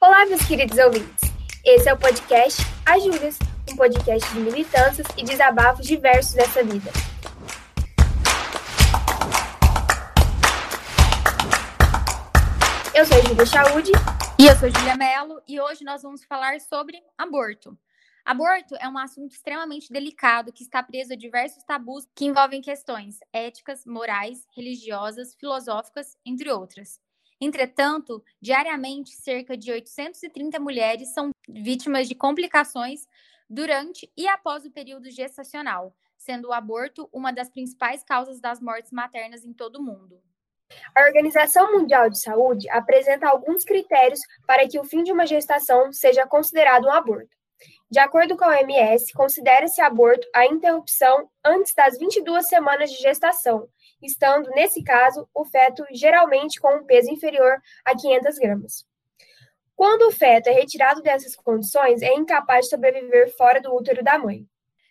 Olá, meus queridos ouvintes. Esse é o podcast As Júlias, um podcast de militâncias e desabafos diversos dessa vida. Eu sou a Júlia Chaude. E eu sou Júlia Mello, e hoje nós vamos falar sobre aborto. Aborto é um assunto extremamente delicado que está preso a diversos tabus que envolvem questões éticas, morais, religiosas, filosóficas, entre outras. Entretanto, diariamente, cerca de 830 mulheres são vítimas de complicações durante e após o período gestacional, sendo o aborto uma das principais causas das mortes maternas em todo o mundo. A Organização Mundial de Saúde apresenta alguns critérios para que o fim de uma gestação seja considerado um aborto. De acordo com a OMS, considera-se aborto a interrupção antes das 22 semanas de gestação, estando, nesse caso, o feto geralmente com um peso inferior a 500 gramas. Quando o feto é retirado dessas condições, é incapaz de sobreviver fora do útero da mãe.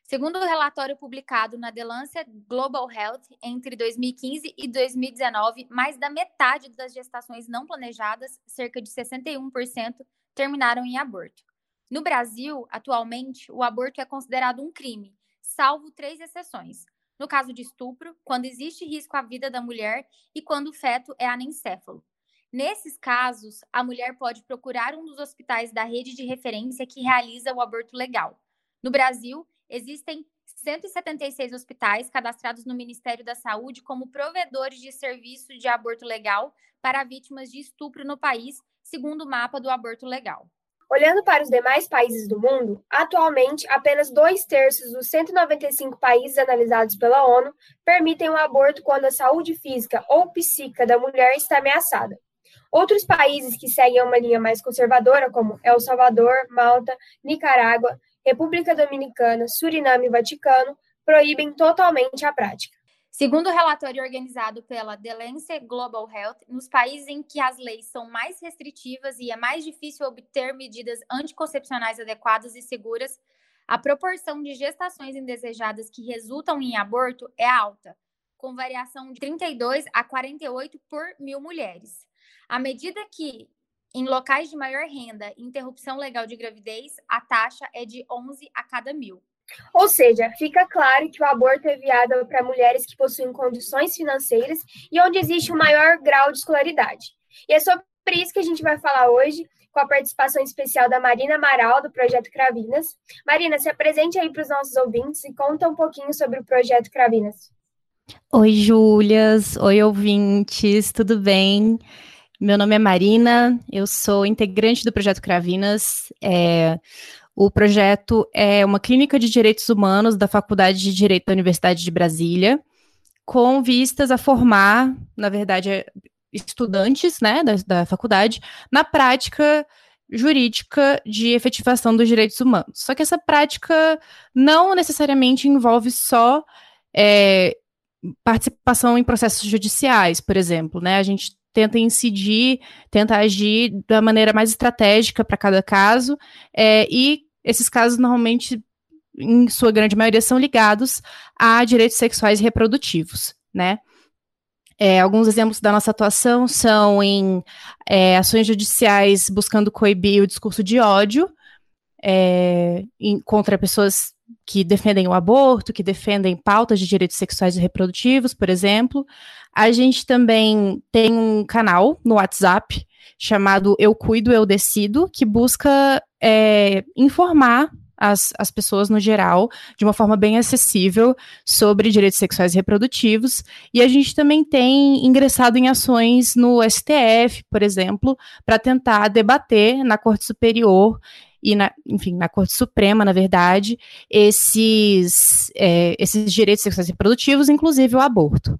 Segundo o relatório publicado na The Lancet Global Health, entre 2015 e 2019, mais da metade das gestações não planejadas, cerca de 61%, terminaram em aborto. No Brasil, atualmente, o aborto é considerado um crime, salvo três exceções. No caso de estupro, quando existe risco à vida da mulher e quando o feto é anencéfalo. Nesses casos, a mulher pode procurar um dos hospitais da rede de referência que realiza o aborto legal. No Brasil, existem 176 hospitais cadastrados no Ministério da Saúde como provedores de serviço de aborto legal para vítimas de estupro no país, segundo o mapa do aborto legal. Olhando para os demais países do mundo, atualmente apenas dois terços dos 195 países analisados pela ONU permitem o um aborto quando a saúde física ou psíquica da mulher está ameaçada. Outros países que seguem uma linha mais conservadora, como El Salvador, Malta, Nicarágua, República Dominicana, Suriname e Vaticano, proíbem totalmente a prática. Segundo o relatório organizado pela The Lancet Global Health, nos países em que as leis são mais restritivas e é mais difícil obter medidas anticoncepcionais adequadas e seguras, a proporção de gestações indesejadas que resultam em aborto é alta, com variação de 32 a 48 por mil mulheres. À medida que, em locais de maior renda, interrupção legal de gravidez, a taxa é de 11 a cada mil. Ou seja, fica claro que o aborto é viável para mulheres que possuem condições financeiras e onde existe um maior grau de escolaridade. E é sobre isso que a gente vai falar hoje, com a participação especial da Marina Amaral, do Projeto Cravinas. Marina, se apresente aí para os nossos ouvintes e conta um pouquinho sobre o Projeto Cravinas. Oi, Júlias. Oi, ouvintes. Tudo bem? Meu nome é Marina, eu sou integrante do Projeto Cravinas. É o projeto é uma clínica de direitos humanos da Faculdade de Direito da Universidade de Brasília, com vistas a formar, na verdade, estudantes né, da, da faculdade na prática jurídica de efetivação dos direitos humanos. Só que essa prática não necessariamente envolve só é, participação em processos judiciais, por exemplo, né? A gente tenta incidir, tenta agir da maneira mais estratégica para cada caso é, e esses casos normalmente, em sua grande maioria, são ligados a direitos sexuais e reprodutivos, né? É, alguns exemplos da nossa atuação são em é, ações judiciais buscando coibir o discurso de ódio é, em, contra pessoas que defendem o aborto, que defendem pautas de direitos sexuais e reprodutivos, por exemplo. A gente também tem um canal no WhatsApp chamado Eu Cuido, Eu Decido, que busca é, informar as, as pessoas no geral, de uma forma bem acessível, sobre direitos sexuais e reprodutivos. E a gente também tem ingressado em ações no STF, por exemplo, para tentar debater na Corte Superior e, na, enfim, na Corte Suprema, na verdade, esses, é, esses direitos sexuais e reprodutivos, inclusive o aborto.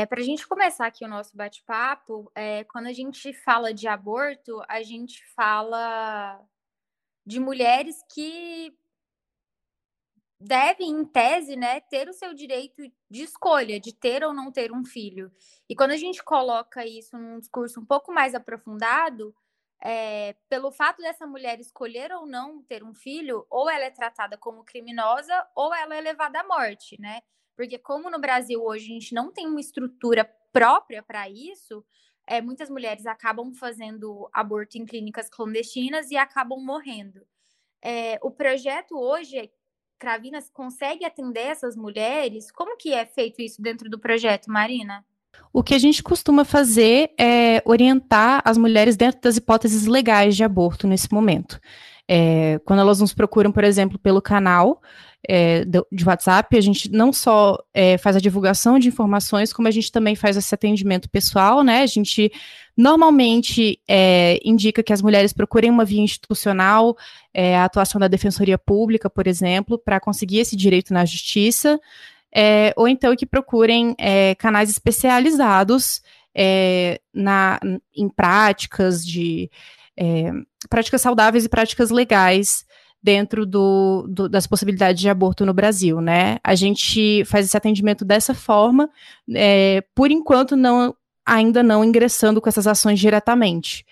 É, para a gente começar aqui o nosso bate-papo, é, quando a gente fala de aborto, a gente fala de mulheres que devem, em tese, né, ter o seu direito de escolha, de ter ou não ter um filho. E quando a gente coloca isso num discurso um pouco mais aprofundado, é, pelo fato dessa mulher escolher ou não ter um filho, ou ela é tratada como criminosa, ou ela é levada à morte, né? Porque como no Brasil hoje a gente não tem uma estrutura própria para isso, é, muitas mulheres acabam fazendo aborto em clínicas clandestinas e acabam morrendo. É, o projeto hoje, Cravinas, consegue atender essas mulheres? Como que é feito isso dentro do projeto, Marina? O que a gente costuma fazer é orientar as mulheres dentro das hipóteses legais de aborto nesse momento. É, quando elas nos procuram, por exemplo, pelo canal é, de WhatsApp, a gente não só é, faz a divulgação de informações, como a gente também faz esse atendimento pessoal, né? A gente normalmente é, indica que as mulheres procurem uma via institucional, é, a atuação da Defensoria Pública, por exemplo, para conseguir esse direito na justiça é, ou então que procurem canais especializados é, na, em práticas de é, práticas saudáveis e práticas legais dentro do, do, das possibilidades de aborto no Brasil, né? A gente faz esse atendimento dessa forma, é, por enquanto não ainda não ingressando com essas ações diretamente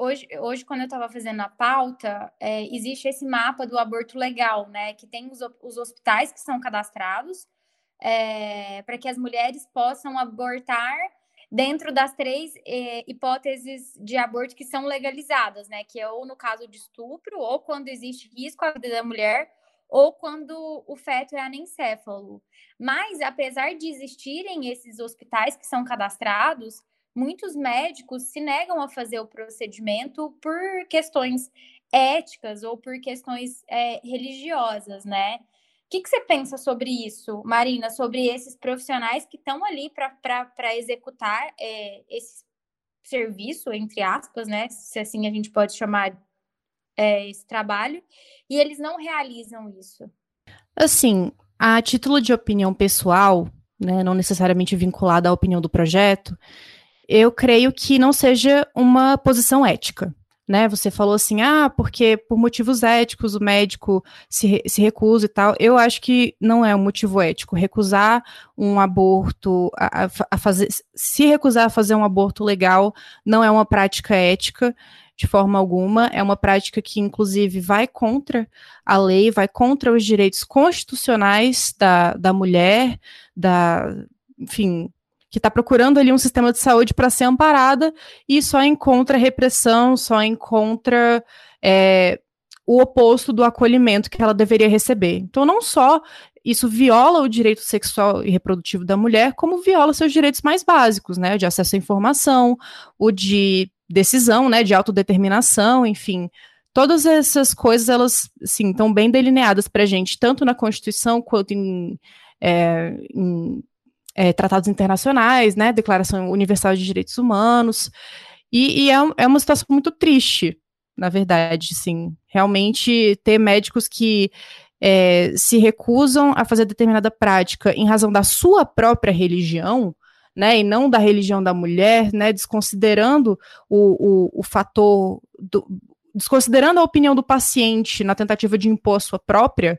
hoje, hoje quando eu estava fazendo a pauta, é, existe esse mapa do aborto legal, né? Que tem os, os hospitais que são cadastrados é, para que as mulheres possam abortar dentro das três é, hipóteses de aborto que são legalizadas, né? Que é ou no caso de estupro, ou quando existe risco à vida da mulher, ou quando o feto é anencéfalo. Mas, apesar de existirem esses hospitais que são cadastrados, muitos médicos se negam a fazer o procedimento por questões éticas ou por questões é, religiosas, né? Que, que, você pensa sobre isso, Marina, sobre esses profissionais que estão ali para executar é, esse serviço, entre aspas, né? Se assim a gente pode chamar é, esse trabalho, e eles não realizam isso? Assim, a título de opinião pessoal, né, não necessariamente vinculada à opinião do projeto, eu creio que não seja uma posição ética. Né, você falou assim, ah, porque por motivos éticos o médico se, se recusa e tal. Eu acho que não é um motivo ético. Recusar um aborto, a, a fazer, se recusar a fazer um aborto legal, não é uma prática ética de forma alguma. É uma prática que, inclusive, vai contra a lei, vai contra os direitos constitucionais da, da mulher, da, enfim, que está procurando ali um sistema de saúde para ser amparada e só encontra repressão, só encontra é, o oposto do acolhimento que ela deveria receber. Então, não só isso viola o direito sexual e reprodutivo da mulher, como viola seus direitos mais básicos, né, de acesso à informação, o de decisão, né, de autodeterminação, enfim, todas essas coisas elas, sim, estão bem delineadas para a gente, tanto na Constituição quanto em, é, em é, tratados internacionais, né, Declaração Universal de Direitos Humanos, e, e é, é, uma situação muito triste, na verdade, sim, realmente ter médicos que é, se recusam a fazer determinada prática em razão da sua própria religião, né, e não da religião da mulher, né, desconsiderando o, o, o fator, do, desconsiderando a opinião do paciente na tentativa de impor a sua própria,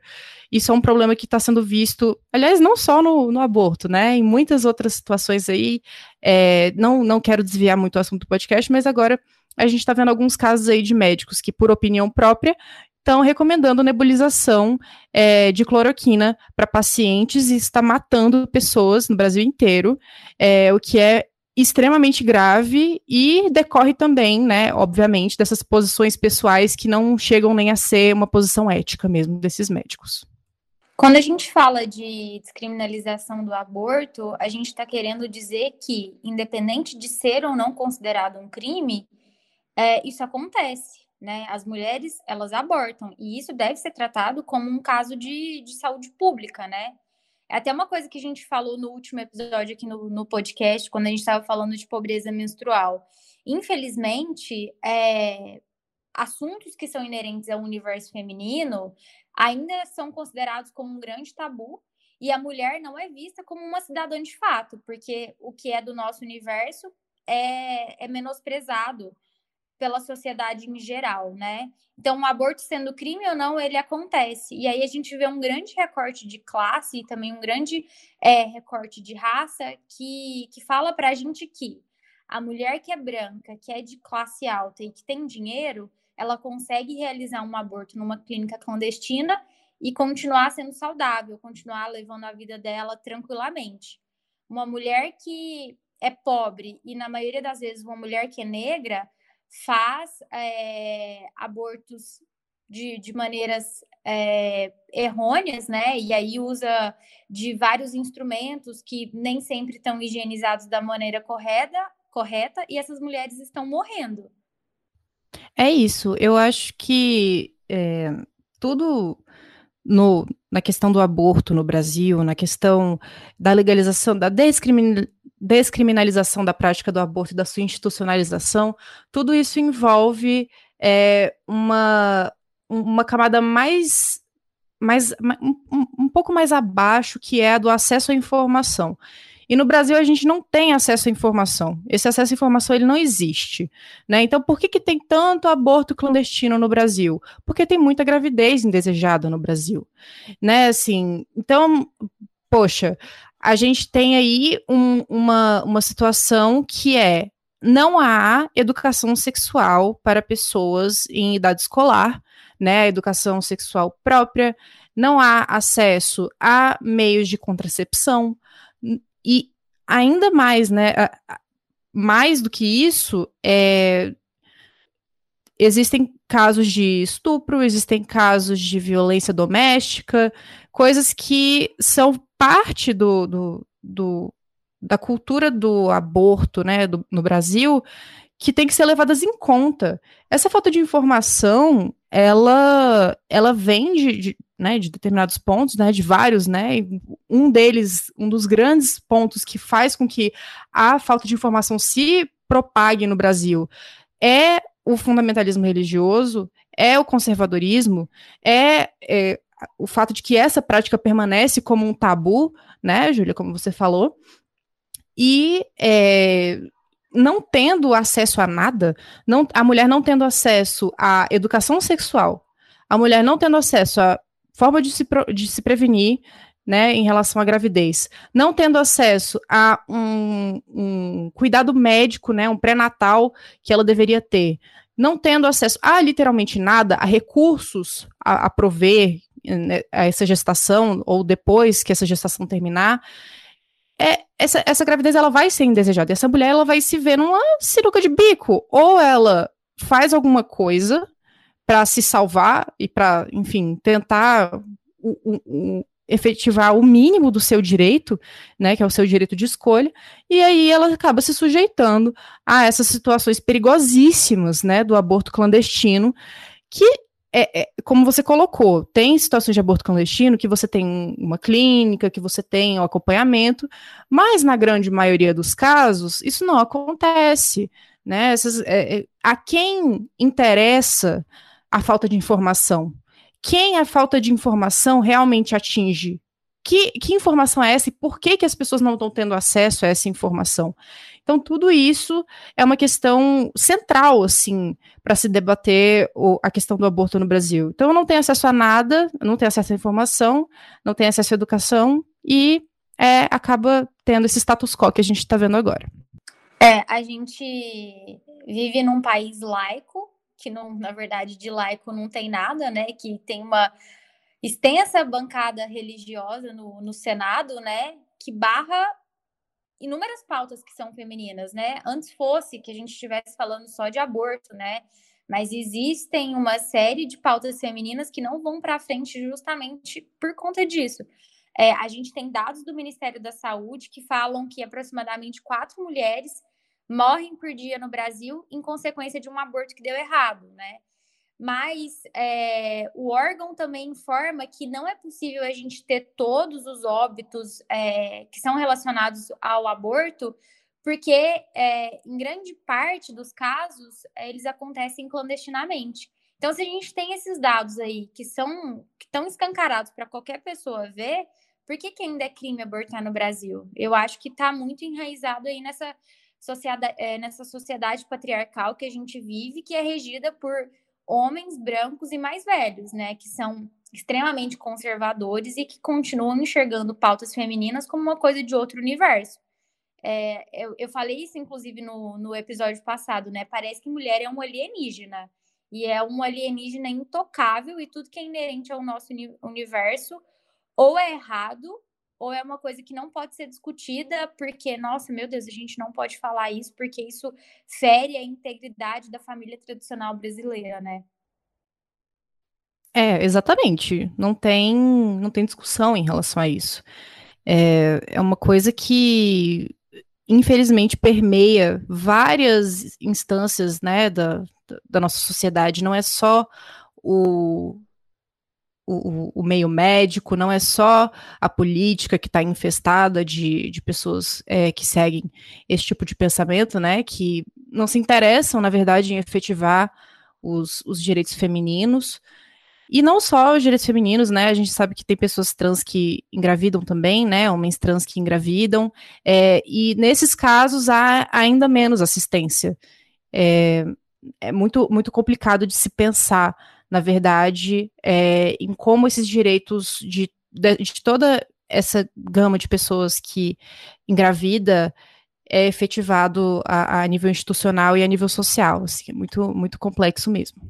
isso é um problema que está sendo visto, aliás, não só no, no, aborto, né? Em muitas outras situações aí. É, não, não quero desviar muito o assunto do podcast, mas agora a gente está vendo alguns casos aí de médicos que, por opinião própria, estão recomendando nebulização é, de cloroquina para pacientes e está matando pessoas no Brasil inteiro, é, o que é extremamente grave e decorre também, né, obviamente, dessas posições pessoais que não chegam nem a ser uma posição ética mesmo desses médicos. Quando a gente fala de descriminalização do aborto, a gente está querendo dizer que, independente de ser ou não considerado um crime, é, isso acontece, né? As mulheres, elas abortam, e isso deve ser tratado como um caso de, de saúde pública, né? É até uma coisa que a gente falou no último episódio aqui no, no podcast, quando a gente estava falando de pobreza menstrual. Infelizmente, é, assuntos que são inerentes ao universo feminino ainda são considerados como um grande tabu e a mulher não é vista como uma cidadã de fato, porque o que é do nosso universo é, é menosprezado pela sociedade em geral, né? Então, o aborto sendo crime ou não, ele acontece. E aí a gente vê um grande recorte de classe e também um grande é, recorte de raça que, que fala para a gente que a mulher que é branca, que é de classe alta e que tem dinheiro, ela consegue realizar um aborto numa clínica clandestina e continuar sendo saudável, continuar levando a vida dela tranquilamente. Uma mulher que é pobre e, na maioria das vezes, uma mulher que é negra faz é, abortos de, de maneiras é, errôneas, né? E aí usa de vários instrumentos que nem sempre estão higienizados da maneira correta, correta e essas mulheres estão morrendo. É isso. Eu acho que é, tudo no, na questão do aborto no Brasil, na questão da legalização, da descrimin, descriminalização da prática do aborto e da sua institucionalização, tudo isso envolve é, uma, uma camada mais, mais um, um pouco mais abaixo, que é a do acesso à informação. E no Brasil a gente não tem acesso à informação. Esse acesso à informação ele não existe, né? Então por que, que tem tanto aborto clandestino no Brasil? Porque tem muita gravidez indesejada no Brasil, né? Assim, então, poxa, a gente tem aí um, uma, uma situação que é não há educação sexual para pessoas em idade escolar, né? Educação sexual própria, não há acesso a meios de contracepção, e ainda mais, né? Mais do que isso, é, existem casos de estupro, existem casos de violência doméstica, coisas que são parte do, do, do da cultura do aborto né, do, no Brasil que tem que ser levadas em conta. Essa falta de informação, ela, ela vem de, de, né, de determinados pontos, né, de vários, né, um deles, um dos grandes pontos que faz com que a falta de informação se propague no Brasil é o fundamentalismo religioso, é o conservadorismo, é, é o fato de que essa prática permanece como um tabu, né, Júlia, como você falou, e é, não tendo acesso a nada, não, a mulher não tendo acesso à educação sexual, a mulher não tendo acesso à forma de se, de se prevenir, né, em relação à gravidez, não tendo acesso a um, um cuidado médico, né, um pré-natal que ela deveria ter, não tendo acesso a literalmente nada, a recursos a, a prover essa gestação ou depois que essa gestação terminar, é, essa, essa gravidez ela vai ser indesejada. E essa mulher ela vai se ver numa sinuca de bico. Ou ela faz alguma coisa para se salvar e para, enfim, tentar o, o, o, efetivar o mínimo do seu direito, né, que é o seu direito de escolha, e aí ela acaba se sujeitando a essas situações perigosíssimas, né, do aborto clandestino, que é, é, como você colocou, tem situações de aborto clandestino que você tem uma clínica, que você tem o um acompanhamento, mas na grande maioria dos casos isso não acontece. Né? Essas, é, é, a quem interessa a falta de informação? Quem a falta de informação realmente atinge? Que, que informação é essa e por que, que as pessoas não estão tendo acesso a essa informação? Então, tudo isso é uma questão central, assim, para se debater o, a questão do aborto no Brasil. Então, eu não tenho acesso a nada, não tenho acesso à informação, não tenho acesso à educação e é, acaba tendo esse status quo que a gente está vendo agora. É, a gente vive num país laico, que não, na verdade, de laico não tem nada, né? Que tem uma extensa bancada religiosa no, no Senado, né? Que barra inúmeras pautas que são femininas, né? Antes fosse que a gente estivesse falando só de aborto, né? Mas existem uma série de pautas femininas que não vão para frente justamente por conta disso. É, a gente tem dados do Ministério da Saúde que falam que aproximadamente quatro mulheres morrem por dia no Brasil em consequência de um aborto que deu errado, né? Mas é, o órgão também informa que não é possível a gente ter todos os óbitos é, que são relacionados ao aborto, porque é, em grande parte dos casos eles acontecem clandestinamente. Então, se a gente tem esses dados aí que são que estão escancarados para qualquer pessoa ver, por que, que ainda é crime abortar no Brasil? Eu acho que está muito enraizado aí nessa sociedade, nessa sociedade patriarcal que a gente vive, que é regida por homens brancos e mais velhos, né, que são extremamente conservadores e que continuam enxergando pautas femininas como uma coisa de outro universo. É, eu, eu, falei isso, inclusive, no, no episódio passado, né? Parece que mulher é um alienígena. e é um alienígena intocável e tudo que é inerente ao nosso universo ou é errado ou é uma coisa que não pode ser discutida porque, nossa, meu Deus, a gente não pode falar isso porque isso fere a integridade da família tradicional brasileira, né? É, exatamente. Não tem, não tem discussão em relação a isso. É, é uma coisa que, infelizmente, permeia várias instâncias né, da, da nossa sociedade. Não é só o, o, o, meio médico, não é só a política que está infestada de, de pessoas é, que seguem esse tipo de pensamento, né, que não se interessam, na verdade, em efetivar os, os direitos femininos. E não só os direitos femininos, né? A gente sabe que tem pessoas trans que engravidam também, né? Homens trans que engravidam. É, e nesses casos há ainda menos assistência. É, é muito, muito complicado de se pensar na verdade, é, em como esses direitos de, de, de, toda essa gama de pessoas que engravida é efetivado a, a nível institucional e a nível social. Assim, é muito, muito complexo mesmo.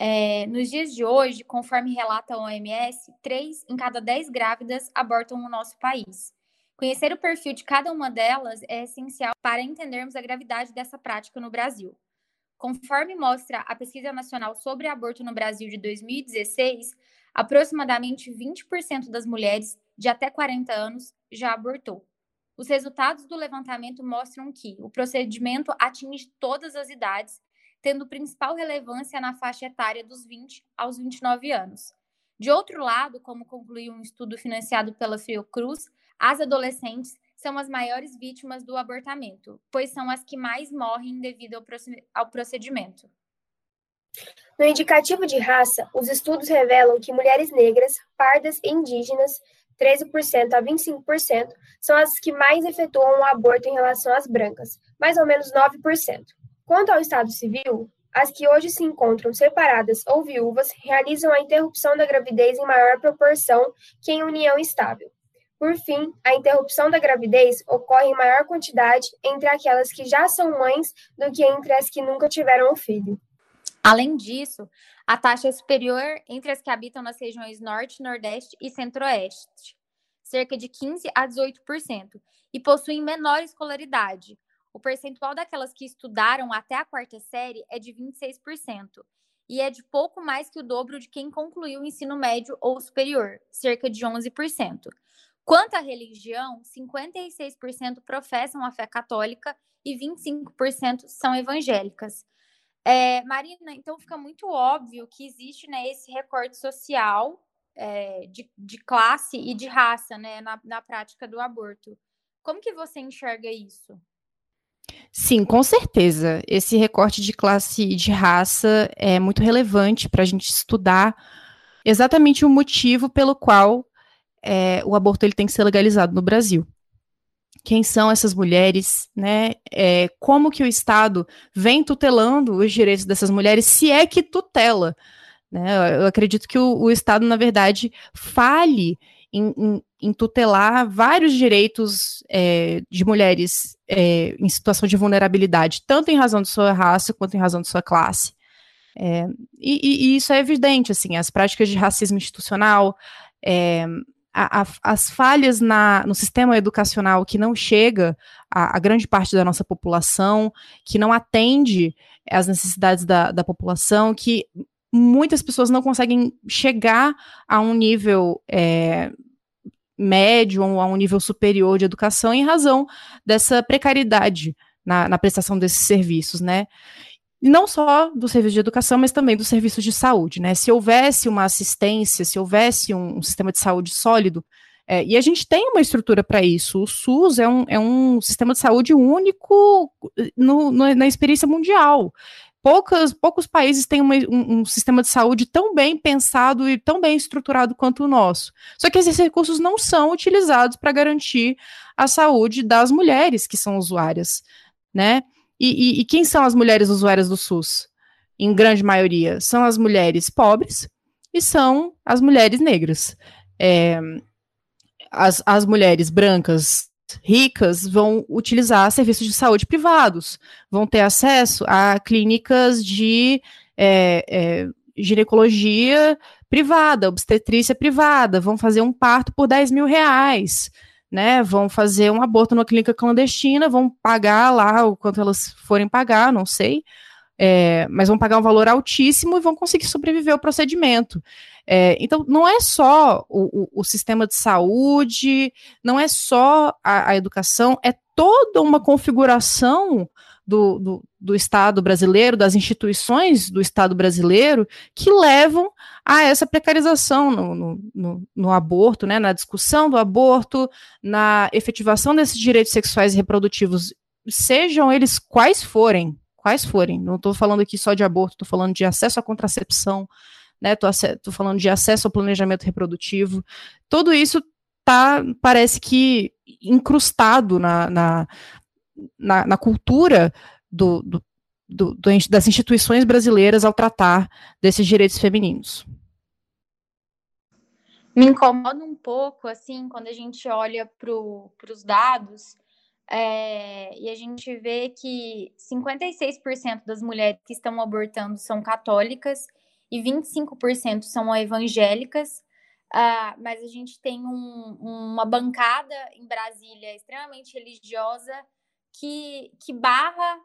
É, nos dias de hoje, conforme relata a OMS, três em cada dez grávidas abortam no nosso país. Conhecer o perfil de cada uma delas é essencial para entendermos a gravidade dessa prática no Brasil. Conforme mostra a Pesquisa Nacional sobre Aborto no Brasil de 2016, aproximadamente 20% das mulheres de até 40 anos já abortou. Os resultados do levantamento mostram que o procedimento atinge todas as idades, tendo principal relevância na faixa etária dos 20 aos 29 anos. De outro lado, como concluiu um estudo financiado pela Fiocruz, as adolescentes são as maiores vítimas do abortamento, pois são as que mais morrem devido ao procedimento. No indicativo de raça, os estudos revelam que mulheres negras, pardas e indígenas, 13% a 25%, são as que mais efetuam o aborto em relação às brancas, mais ou menos 9%. Quanto ao Estado civil, as que hoje se encontram separadas ou viúvas realizam a interrupção da gravidez em maior proporção que em união estável, por fim, a interrupção da gravidez ocorre em maior quantidade entre aquelas que já são mães do que entre as que nunca tiveram o filho. Além disso, a taxa é superior entre as que habitam nas regiões Norte, Nordeste e Centro-Oeste, cerca de 15 a 18%, e possuem menor escolaridade. O percentual daquelas que estudaram até a quarta série é de 26%, e é de pouco mais que o dobro de quem concluiu o ensino médio ou superior, cerca de 11%. Quanto à religião, 56% professam a fé católica e 25% são evangélicas. É, Marina, então fica muito óbvio que existe né, esse recorte social é, de, de, classe e de raça né, na, na prática do aborto. Como que você enxerga isso? Sim, com certeza. Esse recorte de classe e de raça é muito relevante para a gente estudar exatamente o motivo pelo qual é, o aborto ele tem que ser legalizado no Brasil. Quem são essas mulheres, né? É, como que o Estado vem tutelando os direitos dessas mulheres, se é que tutela. Né? Eu acredito que o, o Estado, na verdade, fale em, em, em tutelar vários direitos é, de mulheres é, em situação de vulnerabilidade, tanto em razão de sua raça quanto em razão de sua classe. É, e, e, isso é evidente, assim, as práticas de racismo institucional, é, a, a, as falhas na, no sistema educacional que não chega a, a, grande parte da nossa população, que não atende às necessidades da, da população, que muitas pessoas não conseguem chegar a um nível é, médio ou a um nível superior de educação em razão dessa precariedade na, na prestação desses serviços, né? Não só do serviço de educação, mas também do serviço de saúde, né? Se houvesse uma assistência, se houvesse um, um sistema de saúde sólido, é, e a gente tem uma estrutura para isso. O SUS é um, é um sistema de saúde único no, no, na experiência mundial. Poucas, poucos países têm uma, um, um, sistema de saúde tão bem pensado e tão bem estruturado quanto o nosso. Só que esses recursos não são utilizados para garantir a saúde das mulheres que são usuárias, né? E, e, e quem são as mulheres usuárias do SUS? Em grande maioria, são as mulheres pobres e são as mulheres negras. É, as, as mulheres brancas ricas vão utilizar serviços de saúde privados, vão ter acesso a clínicas de é, é, ginecologia privada, obstetrícia privada, vão fazer um parto por 10 mil reais, né? Vão fazer um aborto numa clínica clandestina, vão pagar lá o quanto elas forem pagar, não sei, é, mas vão pagar um valor altíssimo e vão conseguir sobreviver ao procedimento. É, então, não é só o, o, o, sistema de saúde, não é só a, a educação, é toda uma configuração do, do, do, Estado brasileiro, das instituições do Estado brasileiro, que levam a essa precarização no, no, no, no aborto, né, na discussão do aborto, na efetivação desses direitos sexuais e reprodutivos, sejam eles quais forem, quais forem. Não estou falando aqui só de aborto, estou falando de acesso à contracepção, né? Estou falando de acesso ao planejamento reprodutivo. Tudo isso tá, parece que incrustado na, na, na, na cultura do, do, do, das instituições brasileiras ao tratar desses direitos femininos. Me incomoda um pouco, assim, quando a gente olha para os dados é, e a gente vê que 56% das mulheres que estão abortando são católicas e 25% são evangélicas. Uh, mas a gente tem um, uma bancada em Brasília extremamente religiosa que, que barra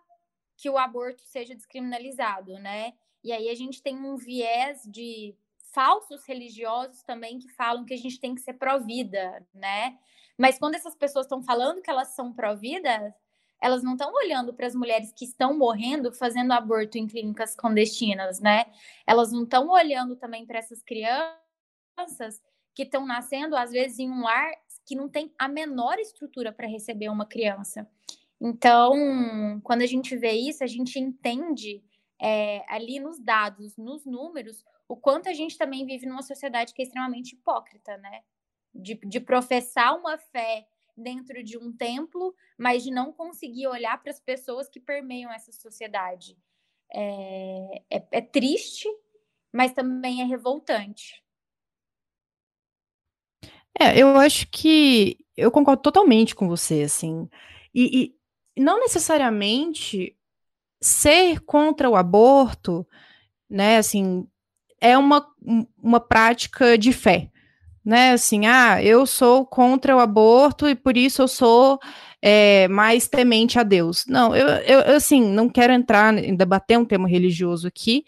que o aborto seja descriminalizado, né? E aí a gente tem um viés de falsos religiosos também que falam que a gente tem que ser pró-vida, né? Mas quando essas pessoas estão falando que elas são pró-vida, elas não estão olhando para as mulheres que estão morrendo fazendo aborto em clínicas clandestinas, né? Elas não estão olhando também para essas crianças que estão nascendo, às vezes, em um lar que não tem a menor estrutura para receber uma criança. Então, quando a gente vê isso, a gente entende é, ali nos dados, nos números, o quanto a gente também vive numa sociedade que é extremamente hipócrita, né? De, de professar uma fé dentro de um templo, mas de não conseguir olhar para as pessoas que permeiam essa sociedade. É, é, é triste, mas também é revoltante. É, eu acho que eu concordo totalmente com você, assim. E, não necessariamente ser contra o aborto, né, assim, é uma, uma prática de fé né? Assim, ah, eu sou contra o aborto e por isso eu sou é, mais temente a Deus. Não, eu, eu, assim, não quero entrar em debater um tema religioso aqui,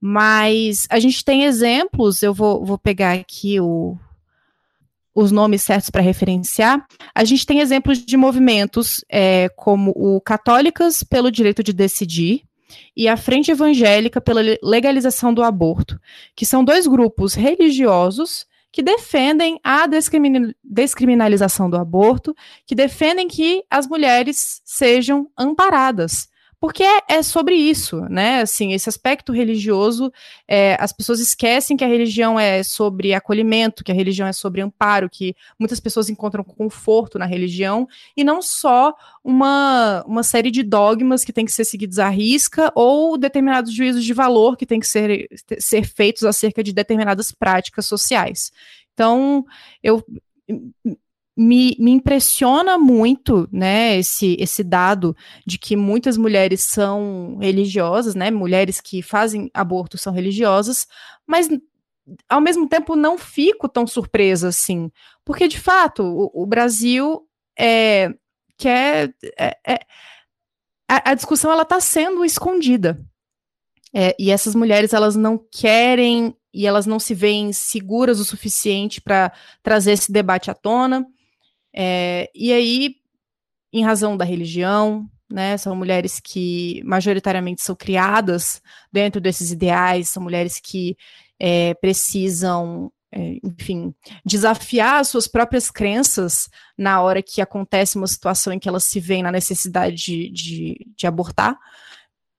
mas a gente tem exemplos, eu vou, vou pegar aqui o, os nomes certos para referenciar. A gente tem exemplos de movimentos é, como o Católicas pelo Direito de Decidir, e a Frente Evangélica pela Legalização do Aborto, que são dois grupos religiosos que defendem a descriminalização do aborto, que defendem que as mulheres sejam amparadas. Porque é, é sobre isso, né? Assim, esse aspecto religioso, é, as pessoas esquecem que a religião é sobre acolhimento, que a religião é sobre amparo, que muitas pessoas encontram conforto na religião, e não só uma, uma série de dogmas que tem que ser seguidos à risca, ou determinados juízos de valor que tem que ser, ser feitos acerca de determinadas práticas sociais. Então, eu me, me, impressiona muito, né, esse, esse dado de que muitas mulheres são religiosas, né, mulheres que fazem aborto são religiosas, mas ao mesmo tempo não fico tão surpresa assim, porque de fato o, o Brasil é, quer é, é, a, a, discussão ela está sendo escondida é, e essas mulheres elas não querem e elas não se veem seguras o suficiente para trazer esse debate à tona. É, e aí, em razão da religião, né, são mulheres que majoritariamente são criadas dentro desses ideais, são mulheres que é, precisam, é, enfim, desafiar as suas próprias crenças na hora que acontece uma situação em que elas se veem na necessidade de, de, de abortar.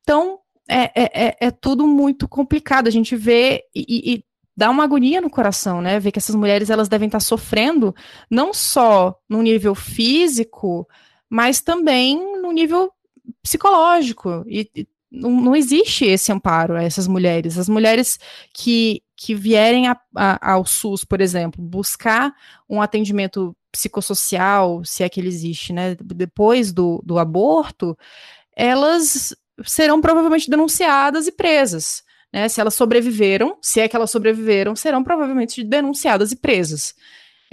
Então, é, é, é, é tudo muito complicado. A gente vê e, e dá uma agonia no coração, né? Ver que essas mulheres elas devem estar sofrendo não só no nível físico, mas também no nível psicológico. E, e não, não, existe esse amparo a essas mulheres. As mulheres que, que vierem a, a, ao SUS, por exemplo, buscar um atendimento psicossocial, se é que ele existe, né, depois do, do aborto, elas serão provavelmente denunciadas e presas. Né? Se elas sobreviveram, se é que elas sobreviveram, serão provavelmente denunciadas e presas.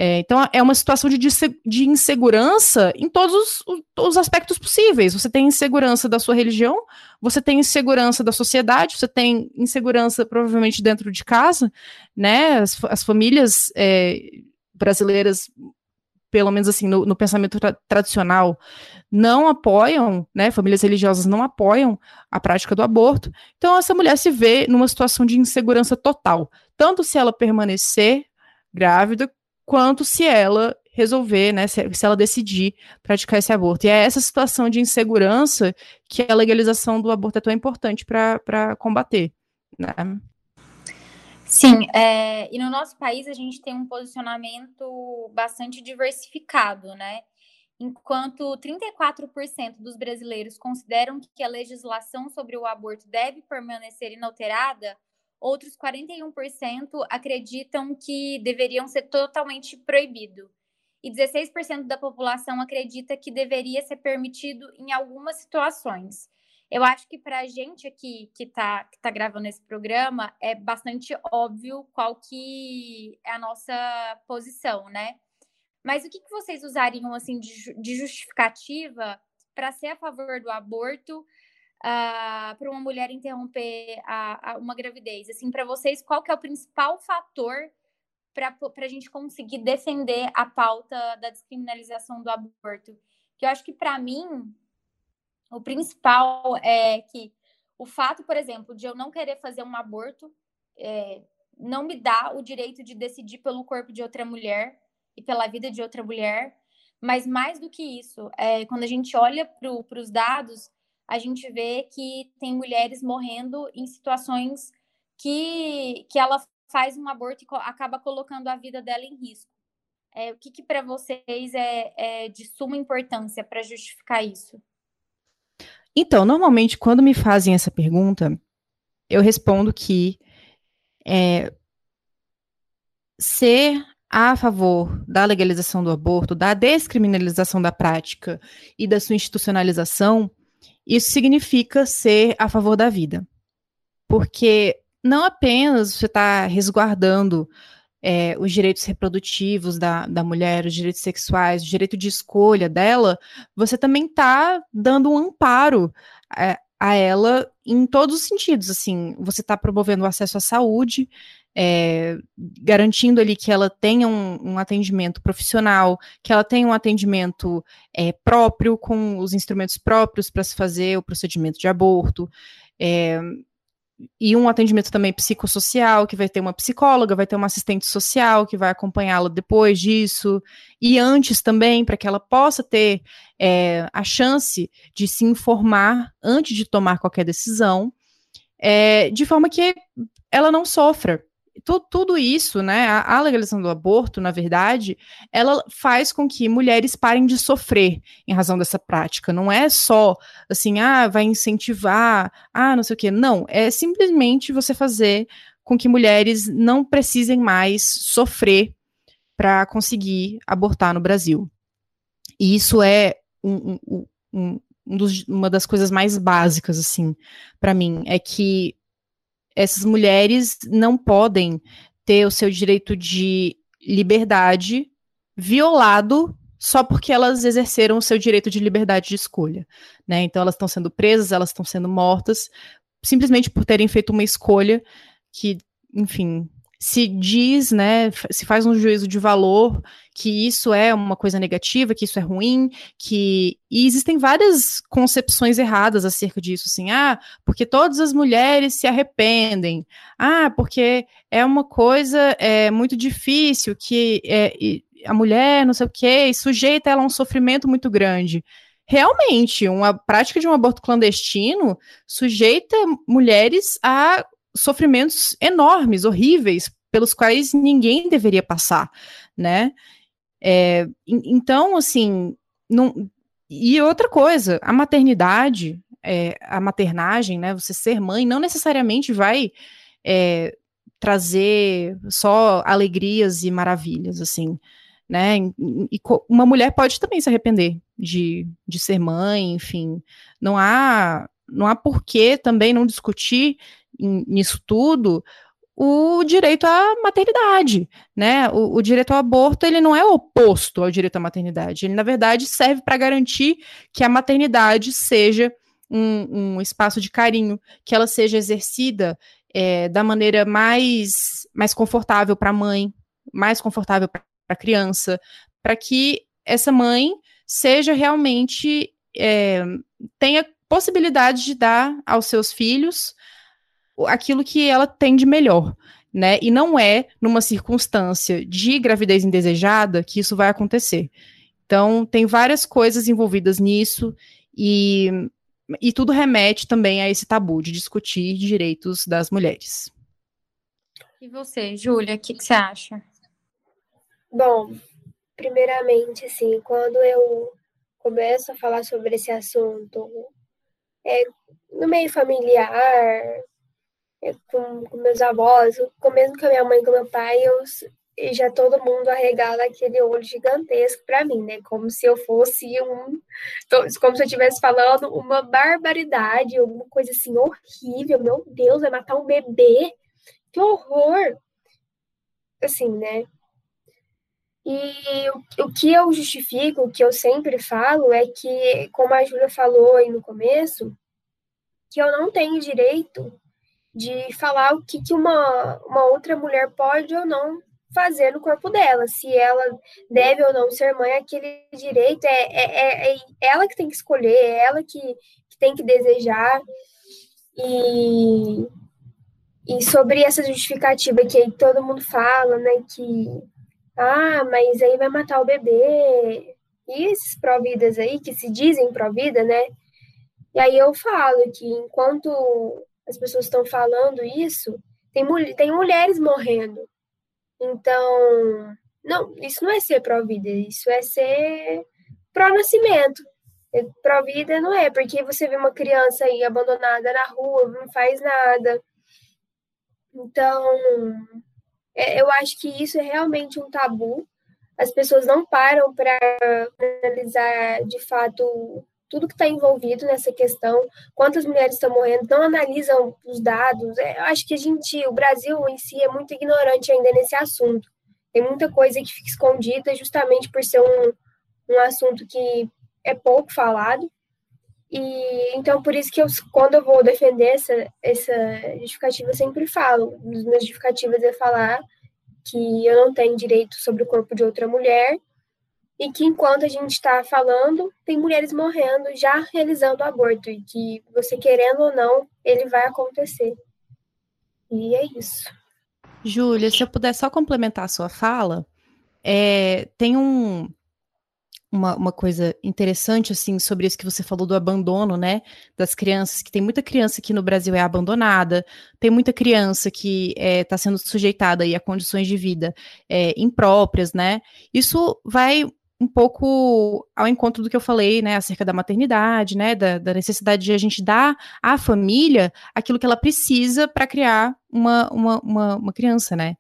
É, então, é uma situação de, de insegurança em todos os, os, aspectos possíveis. Você tem insegurança da sua religião, você tem insegurança da sociedade, você tem insegurança provavelmente dentro de casa, né? As, as famílias é, brasileiras, pelo menos assim, no, no pensamento tra tradicional, não apoiam, né? Famílias religiosas não apoiam a prática do aborto. Então, essa mulher se vê numa situação de insegurança total, tanto se ela permanecer grávida, quanto se ela resolver, né, se, se, ela decidir praticar esse aborto. E é essa situação de insegurança que a legalização do aborto é tão importante para combater. Né? Sim, é, e no nosso país a gente tem um posicionamento bastante diversificado, né? Enquanto 34% dos brasileiros consideram que a legislação sobre o aborto deve permanecer inalterada, outros 41% acreditam que deveriam ser totalmente proibido. E 16% da população acredita que deveria ser permitido em algumas situações. Eu acho que para a gente aqui que está que tá gravando esse programa é bastante óbvio qual que é a nossa posição, né? Mas o que, que vocês usariam assim de, de justificativa para ser a favor do aborto uh, ah, para uma mulher interromper a, a uma gravidez? Assim, para vocês, qual que é o principal fator para a gente conseguir defender a pauta da descriminalização do aborto? Que eu acho que, para mim, o principal é que o fato, por exemplo, de eu não querer fazer um aborto é, não me dá o direito de decidir pelo corpo de outra mulher e pela vida de outra mulher. Mas mais do que isso, é, quando a gente olha para os dados, a gente vê que tem mulheres morrendo em situações que, que ela faz um aborto e acaba colocando a vida dela em risco. É, o que, que para vocês é, é de suma importância para justificar isso? Então, normalmente, quando me fazem essa pergunta, eu respondo que é, ser a favor da legalização do aborto, da descriminalização da prática e da sua institucionalização isso significa ser a favor da vida. Porque não apenas você está resguardando é, os direitos reprodutivos da, da mulher, os direitos sexuais, o direito de escolha dela, você também está dando um amparo a, a, ela em todos os sentidos. Assim, você está promovendo o acesso à saúde, é, garantindo ali que ela tenha um, um, atendimento profissional, que ela tenha um atendimento é, próprio, com os instrumentos próprios para se fazer o procedimento de aborto, é, e um atendimento também psicossocial, que vai ter uma psicóloga, vai ter uma assistente social que vai acompanhá-la depois disso, e antes também, para que ela possa ter é, a chance de se informar antes de tomar qualquer decisão, é, de forma que ela não sofra tu, tudo isso, né, a, a, legalização do aborto, na verdade, ela faz com que mulheres parem de sofrer em razão dessa prática. Não é só assim, ah, vai incentivar, ah, não sei o quê. Não, é simplesmente você fazer com que mulheres não precisem mais sofrer para conseguir abortar no Brasil. E isso é um, um, um dos, uma das coisas mais básicas, assim, para mim, é que essas mulheres não podem ter o seu direito de liberdade violado só porque elas exerceram o seu direito de liberdade de escolha, né? Então elas estão sendo presas, elas estão sendo mortas simplesmente por terem feito uma escolha que, enfim, se diz, né, se faz um juízo de valor que isso é uma coisa negativa, que isso é ruim, que e existem várias concepções erradas acerca disso, assim, ah, porque todas as mulheres se arrependem, ah, porque é uma coisa é, muito difícil que é, a mulher, não sei o quê, sujeita ela a um sofrimento muito grande. Realmente, uma prática de um aborto clandestino sujeita mulheres a sofrimentos enormes, horríveis, pelos quais ninguém deveria passar, né? É, então, assim, não, e outra coisa, a maternidade, é, a maternagem, né? Você ser mãe não necessariamente vai é, trazer só alegrias e maravilhas, assim. né? E uma mulher pode também se arrepender de, de ser mãe, enfim. Não há, não há porquê também não discutir nisso tudo o direito à maternidade, né? O, o, direito ao aborto ele não é oposto ao direito à maternidade. Ele na verdade serve para garantir que a maternidade seja um, um, espaço de carinho, que ela seja exercida é, da maneira mais mais confortável para a mãe, mais confortável para a criança, para que essa mãe seja realmente é, tenha possibilidade de dar aos seus filhos aquilo que ela tem de melhor. Né? E não é numa circunstância de gravidez indesejada que isso vai acontecer. Então, tem várias coisas envolvidas nisso, e, e tudo remete também a esse tabu de discutir direitos das mulheres. E você, Júlia, o que, que, você acha? Bom, primeiramente, assim, quando eu começo a falar sobre esse assunto é, no meio familiar, com, com, meus avós, com, mesmo com a minha mãe e com meu pai, eu, já todo mundo arregala aquele olho gigantesco para mim, né? Como se eu fosse um. Como se eu estivesse falando uma barbaridade, alguma coisa assim horrível. Meu Deus, vai matar um bebê? Que horror! Assim, né? E o, o que eu justifico, o que eu sempre falo, é que, como a Júlia falou aí no começo, que eu não tenho direito de falar o que, que uma, uma outra mulher pode ou não fazer no corpo dela, se ela deve ou não ser mãe, aquele direito é, é, é, é ela que tem que escolher, é ela que, que tem que desejar. E, e sobre essa justificativa que aí todo mundo fala, né, que ah, mas aí vai matar o bebê. E esses pró-vidas aí, que se dizem pró-vida, né? E aí eu falo que enquanto as pessoas estão falando isso, tem, tem mulheres morrendo. Então, não, isso não é ser pró-vida, isso é ser pró-nascimento. Pró-vida não é, porque você vê uma criança aí abandonada na rua, não faz nada. Então, é, eu acho que isso é realmente um tabu. As pessoas não param para analisar de fato tudo que está envolvido nessa questão, quantas mulheres estão morrendo, não analisam os dados. É, eu acho que a gente, o Brasil em si é muito ignorante ainda nesse assunto. Tem muita coisa que fica escondida justamente por ser um, um assunto que é pouco falado. E então por isso que eu, quando eu vou defender essa, essa justificativa, eu sempre falo. Das minhas justificativas é falar que eu não tenho direito sobre o corpo de outra mulher e que enquanto a gente está falando, tem mulheres morrendo já realizando aborto e que você querendo ou não, ele vai acontecer. E é isso. Júlia, se eu puder só complementar a sua fala, é, tem um, uma, uma coisa interessante, assim, sobre isso que você falou do abandono, né, das crianças, que tem muita criança que no Brasil é abandonada, tem muita criança que está é, tá sendo sujeitada aí a condições de vida é, impróprias, né, isso vai um pouco ao encontro do que eu falei, né, acerca da maternidade, né, da, da necessidade de a gente dar à família aquilo que ela precisa para criar uma, uma, uma, uma, criança, né.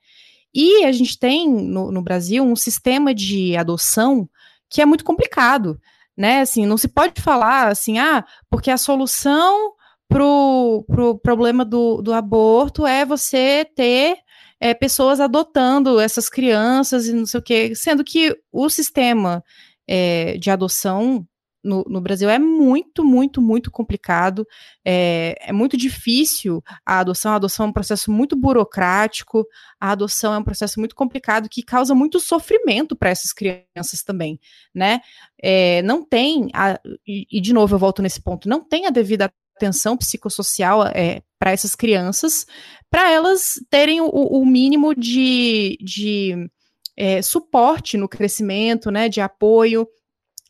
E a gente tem no, no Brasil um sistema de adoção que é muito complicado, né? Assim, não se pode falar assim, ah, porque a solução pro, pro problema do, do aborto é você ter é, pessoas adotando essas crianças e não sei o quê, sendo que o sistema é, de adoção no, no, Brasil é muito, muito, muito complicado. É, é, muito difícil a adoção. A adoção é um processo muito burocrático. A adoção é um processo muito complicado que causa muito sofrimento para essas crianças também, né? É, não tem, a, e, e, de novo eu volto nesse ponto, não tem a devida atenção psicossocial é, para essas crianças, para elas terem o, o mínimo de, de é, suporte no crescimento, né? De apoio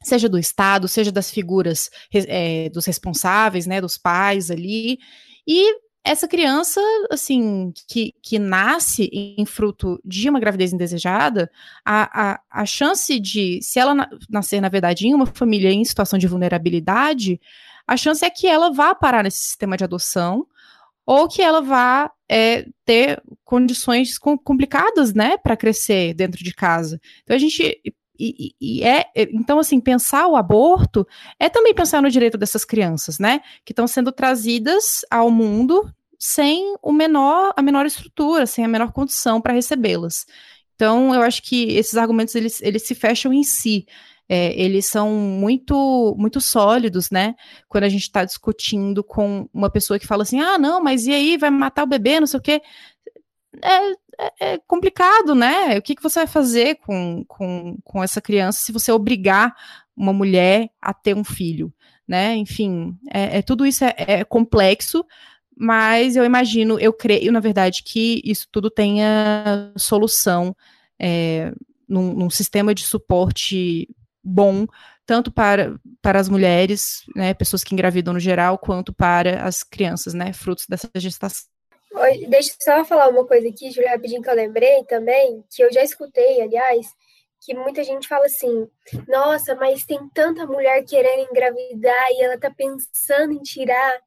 seja do Estado, seja das figuras é, dos responsáveis, né, dos pais ali, e essa criança, assim, que, que nasce em fruto de uma gravidez indesejada, a, a, a chance de, se ela na, nascer, na verdade, em uma família em situação de vulnerabilidade, a chance é que ela vá parar nesse sistema de adoção, ou que ela vá é, ter condições complicadas, né, para crescer dentro de casa. Então a gente e, e, é, então, assim, pensar o aborto é também pensar no direito dessas crianças, né? Que estão sendo trazidas ao mundo sem o menor, a menor estrutura, sem a menor condição para recebê-las. Então, eu acho que esses argumentos eles, eles se fecham em si. É, eles são muito muito sólidos, né? Quando a gente está discutindo com uma pessoa que fala assim, ah, não, mas e aí, vai matar o bebê, não sei o quê. É, é, é complicado, né? O que, que você vai fazer com, com, com essa criança se você obrigar uma mulher a ter um filho, né? Enfim, é, é tudo isso é, é complexo, mas eu imagino, eu creio, na verdade, que isso tudo tenha solução é, num, num, sistema de suporte bom, tanto para, para as mulheres, né, pessoas que engravidam no geral, quanto para as crianças, né, frutos dessa gestação. Oi, deixa eu só falar uma coisa aqui, Júlia, rapidinho, que eu lembrei também, que eu já escutei, aliás, que muita gente fala assim: nossa, mas tem tanta mulher querendo engravidar e ela tá pensando em tirar.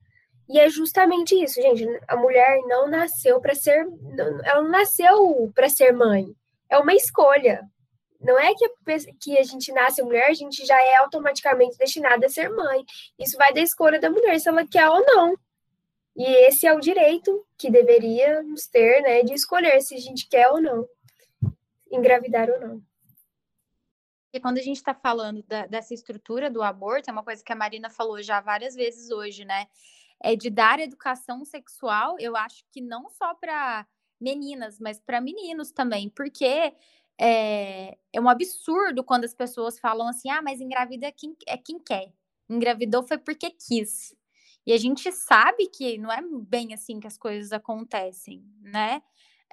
E é justamente isso, gente. A mulher não nasceu para ser. Ela não nasceu para ser mãe. É uma escolha. Não é que a, que a gente nasce mulher, a gente já é automaticamente destinada a ser mãe. Isso vai da escolha da mulher, se ela quer ou não. E esse é o direito que deveríamos ter, né, de escolher se a gente quer ou não engravidar ou não. E quando a gente está falando da, dessa estrutura do aborto, é uma coisa que a Marina falou já várias vezes hoje, né? é, de dar educação sexual, eu acho que não só para meninas, mas para meninos também, porque é, é, um absurdo quando as pessoas falam assim: ah, mas engravida é quem, é quem quer. Engravidou foi porque quis. E a gente sabe que não é bem assim que as coisas acontecem, né?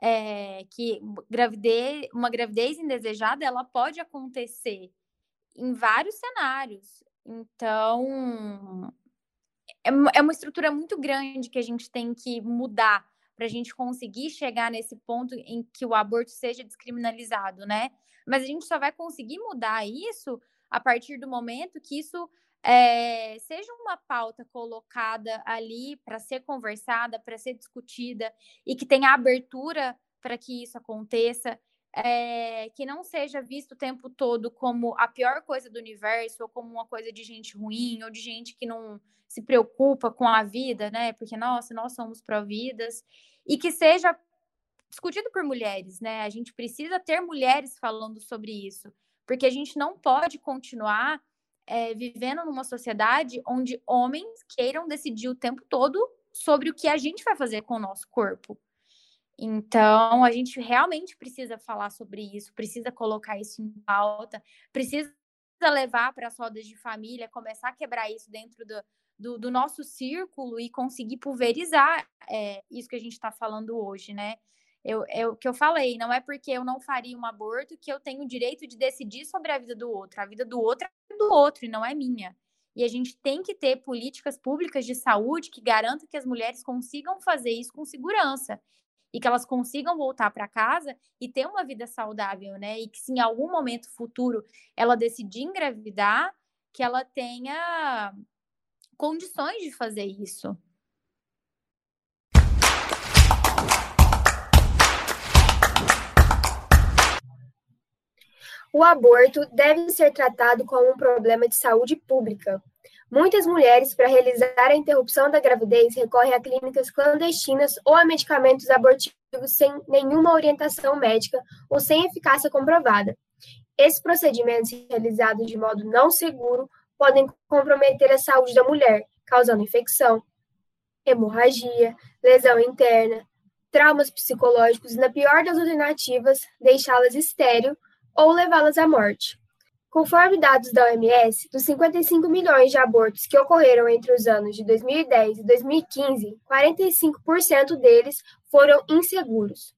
É, que gravidez, uma gravidez indesejada ela pode acontecer em vários cenários. Então, é, é uma estrutura muito grande que a gente tem que mudar para a gente conseguir chegar nesse ponto em que o aborto seja descriminalizado, né? Mas a gente só vai conseguir mudar isso a partir do momento que isso é, seja uma pauta colocada ali para ser conversada, para ser discutida e que tenha abertura para que isso aconteça é, que não seja visto o tempo todo como a pior coisa do universo, ou como uma coisa de gente ruim, ou de gente que não se preocupa com a vida, né? Porque, nossa, nós somos pró-vidas, e que seja discutido por mulheres, né? A gente precisa ter mulheres falando sobre isso, porque a gente não pode continuar é, vivendo numa sociedade onde homens queiram decidir o tempo todo sobre o que a gente vai fazer com o nosso corpo. Então, a gente realmente precisa falar sobre isso, precisa colocar isso em pauta, precisa levar para as rodas de família, começar a quebrar isso dentro do, do, do nosso círculo e conseguir pulverizar é, isso que a gente está falando hoje, né? Eu, é o que eu falei, não é porque eu não faria um aborto que eu tenho o direito de decidir sobre a vida do outro. A vida do outro é do outro e não é minha. E a gente tem que ter políticas públicas de saúde que garantam que as mulheres consigam fazer isso com segurança e que elas consigam voltar para casa e ter uma vida saudável, né? E que se em algum momento futuro ela decidir engravidar, que ela tenha condições de fazer isso. O aborto deve ser tratado como um problema de saúde pública, Muitas mulheres, para realizar a interrupção da gravidez, recorrem a clínicas clandestinas ou a medicamentos abortivos sem nenhuma orientação médica ou sem eficácia comprovada. Esses procedimentos, realizados de modo não seguro, podem comprometer a saúde da mulher, causando infecção, hemorragia, lesão interna, traumas psicológicos e, na pior das alternativas, deixá-las estéril ou levá-las à morte. Conforme dados da OMS, dos 55 milhões de abortos que ocorreram entre os anos de 2010 e 2015, 45% deles foram inseguros.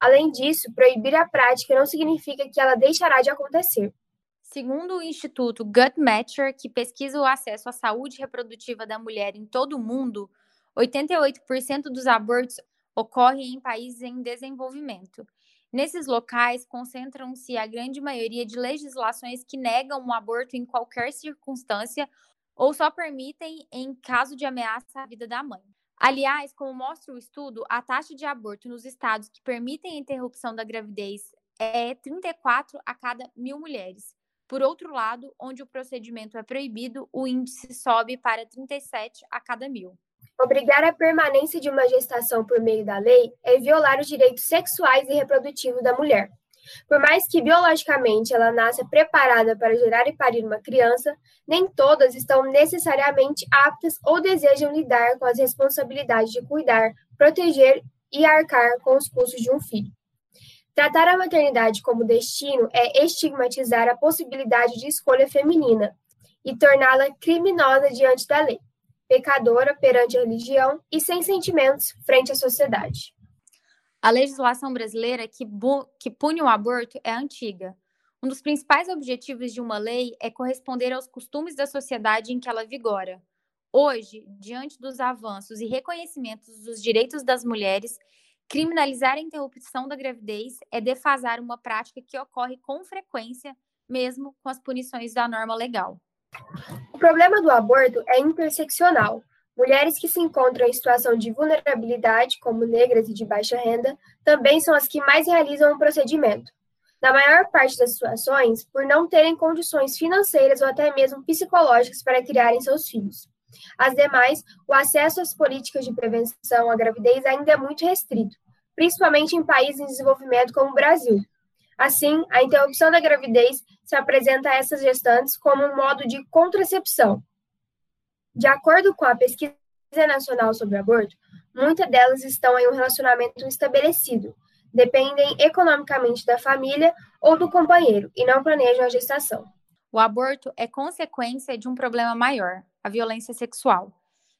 Além disso, proibir a prática não significa que ela deixará de acontecer. Segundo o Instituto Guttmacher, que pesquisa o acesso à saúde reprodutiva da mulher em todo o mundo, 88% dos abortos ocorrem em países em desenvolvimento. Nesses locais concentram-se a grande maioria de legislações que negam o aborto em qualquer circunstância ou só permitem em caso de ameaça à vida da mãe. Aliás, como mostra o estudo, a taxa de aborto nos estados que permitem a interrupção da gravidez é 34 a cada mil mulheres. Por outro lado, onde o procedimento é proibido, o índice sobe para 37 a cada mil. Obrigar a permanência de uma gestação por meio da lei é violar os direitos sexuais e reprodutivos da mulher. Por mais que biologicamente ela nasça preparada para gerar e parir uma criança, nem todas estão necessariamente aptas ou desejam lidar com as responsabilidades de cuidar, proteger e arcar com os custos de um filho. Tratar a maternidade como destino é estigmatizar a possibilidade de escolha feminina e torná-la criminosa diante da lei, pecadora perante a religião e sem sentimentos frente à sociedade. A legislação brasileira que, que pune o aborto é antiga. Um dos principais objetivos de uma lei é corresponder aos costumes da sociedade em que ela vigora. Hoje, diante dos avanços e reconhecimentos dos direitos das mulheres, criminalizar a interrupção da gravidez é defasar uma prática que ocorre com frequência, mesmo com as punições da norma legal. O problema do aborto é interseccional. Mulheres que se encontram em situação de vulnerabilidade, como negras e de baixa renda, também são as que mais realizam o procedimento. Na maior parte das situações, por não terem condições financeiras ou até mesmo psicológicas para criarem seus filhos. As demais, o acesso às políticas de prevenção à gravidez ainda é muito restrito, principalmente em países em desenvolvimento como o Brasil. Assim, a interrupção da gravidez se apresenta a essas gestantes como um modo de contracepção, de acordo com a Pesquisa Nacional sobre Aborto, muitas delas estão em um relacionamento estabelecido, dependem economicamente da família ou do companheiro e não planejam a gestação. O aborto é consequência de um problema maior, a violência sexual.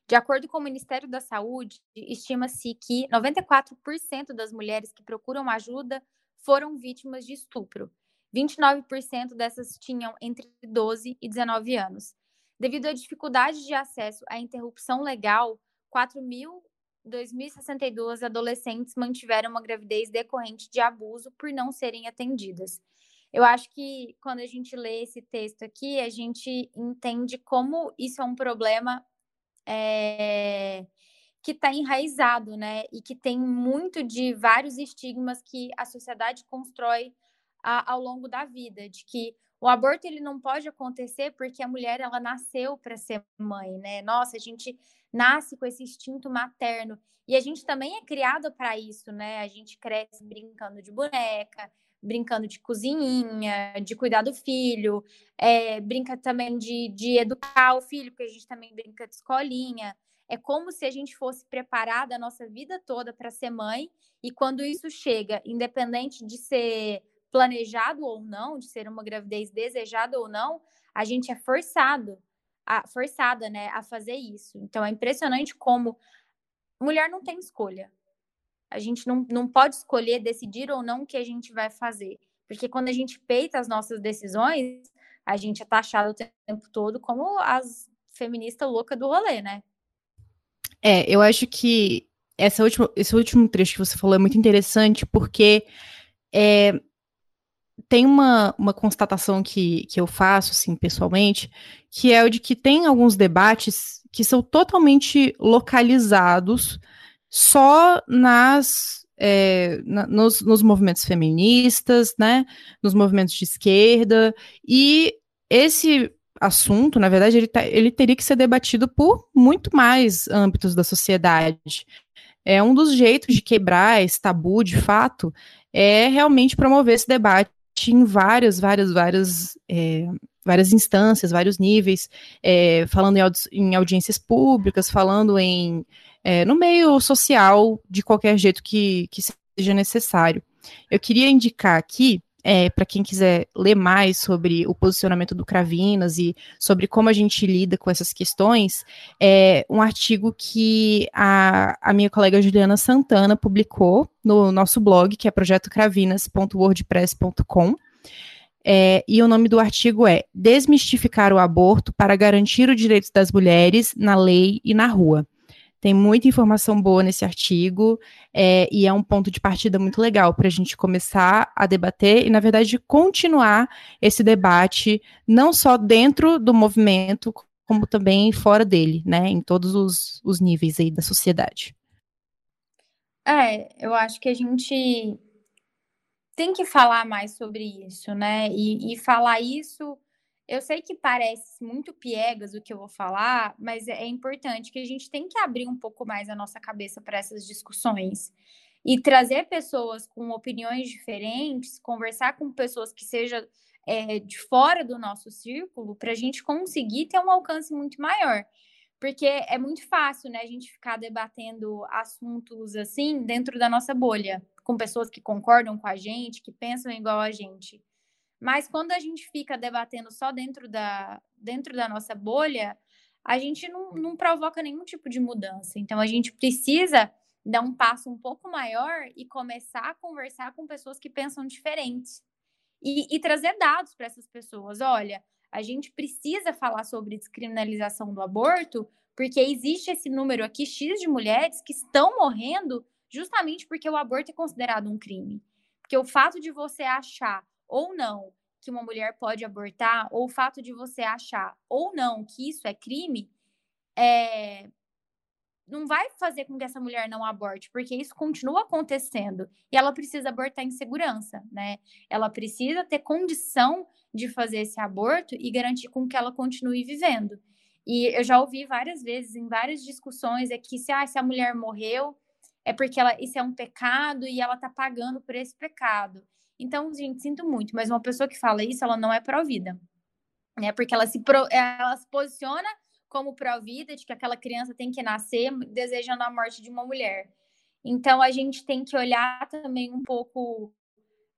De acordo com o Ministério da Saúde, estima-se que 94% das mulheres que procuram ajuda foram vítimas de estupro. 29% dessas tinham entre 12 e 19 anos. Devido à dificuldade de acesso à interrupção legal, 4.262 adolescentes mantiveram uma gravidez decorrente de abuso por não serem atendidas. Eu acho que quando a gente lê esse texto aqui, a gente entende como isso é um problema é, que está enraizado, né? E que tem muito de vários estigmas que a sociedade constrói a, ao longo da vida, de que o aborto ele não pode acontecer porque a mulher ela nasceu para ser mãe, né? Nossa, a gente nasce com esse instinto materno e a gente também é criado para isso, né? A gente cresce brincando de boneca, brincando de cozinhinha, de cuidar do filho, é, brinca também de, de educar o filho, porque a gente também brinca de escolinha. É como se a gente fosse preparada a nossa vida toda para ser mãe, e quando isso chega, independente de ser planejado ou não, de ser uma gravidez desejada ou não, a gente é forçado, a, forçada, né, a fazer isso. Então é impressionante como mulher não tem escolha. A gente não, não pode escolher decidir ou não o que a gente vai fazer. Porque quando a gente peita as nossas decisões, a gente é taxado o tempo todo como as feministas loucas do rolê, né? É, eu acho que essa última, esse último trecho que você falou é muito interessante, porque é, tem uma, uma constatação que, que eu faço, assim, pessoalmente, que é o de que tem alguns debates que são totalmente localizados só nas é, na, nos, nos, movimentos feministas, né, nos movimentos de esquerda, e esse assunto, na verdade, ele, tá, ele teria que ser debatido por muito mais âmbitos da sociedade. É um dos jeitos de quebrar esse tabu, de fato, é realmente promover esse debate em várias, várias, várias, é, várias instâncias, vários níveis, é, falando em, audi em, audiências públicas, falando em é, no meio social, de qualquer jeito que, que seja necessário. Eu queria indicar aqui é, para quem quiser ler mais sobre o posicionamento do Cravinas e sobre como a gente lida com essas questões, é um artigo que a, a minha colega Juliana Santana publicou no nosso blog, que é projetocravinas.wordpress.com. É, e o nome do artigo é Desmistificar o aborto para garantir os direitos das mulheres na lei e na rua. Tem muita informação boa nesse artigo é, e é um ponto de partida muito legal para a gente começar a debater e, na verdade, continuar esse debate, não só dentro do movimento, como também fora dele, né, em todos os, os níveis aí da sociedade. É, eu acho que a gente tem que falar mais sobre isso, né? E, e falar isso, eu sei que parece muito piegas o que eu vou falar, mas é, é importante que a gente tem que abrir um pouco mais a nossa cabeça para essas discussões e trazer pessoas com opiniões diferentes, conversar com pessoas que sejam é, de fora do nosso círculo, para a gente conseguir ter um alcance muito maior. Porque é muito fácil, né, a gente ficar debatendo assuntos assim dentro da nossa bolha, com pessoas que concordam com a gente, que pensam igual a gente. Mas quando a gente fica debatendo só dentro da, dentro da nossa bolha, a gente não, não provoca nenhum tipo de mudança. Então a gente precisa dar um passo um pouco maior e começar a conversar com pessoas que pensam diferentes. E, e trazer dados para essas pessoas. Olha, a gente precisa falar sobre descriminalização do aborto, porque existe esse número aqui, X de mulheres, que estão morrendo justamente porque o aborto é considerado um crime. Porque o fato de você achar ou não que uma mulher pode abortar, ou o fato de você achar ou não que isso é crime, é, não vai fazer com que essa mulher não aborte, porque isso continua acontecendo e ela precisa abortar em segurança, né? Ela precisa ter condição de fazer esse aborto e garantir com que ela continue vivendo. E eu já ouvi várias vezes em várias discussões é que se, ah, se a mulher morreu é porque ela, isso é um pecado e ela tá pagando por esse pecado. Então, gente, sinto muito, mas uma pessoa que fala isso, ela não é pró-vida. Né? Porque ela se, pro, ela se posiciona como pró-vida, de que aquela criança tem que nascer desejando a morte de uma mulher. Então, a gente tem que olhar também um pouco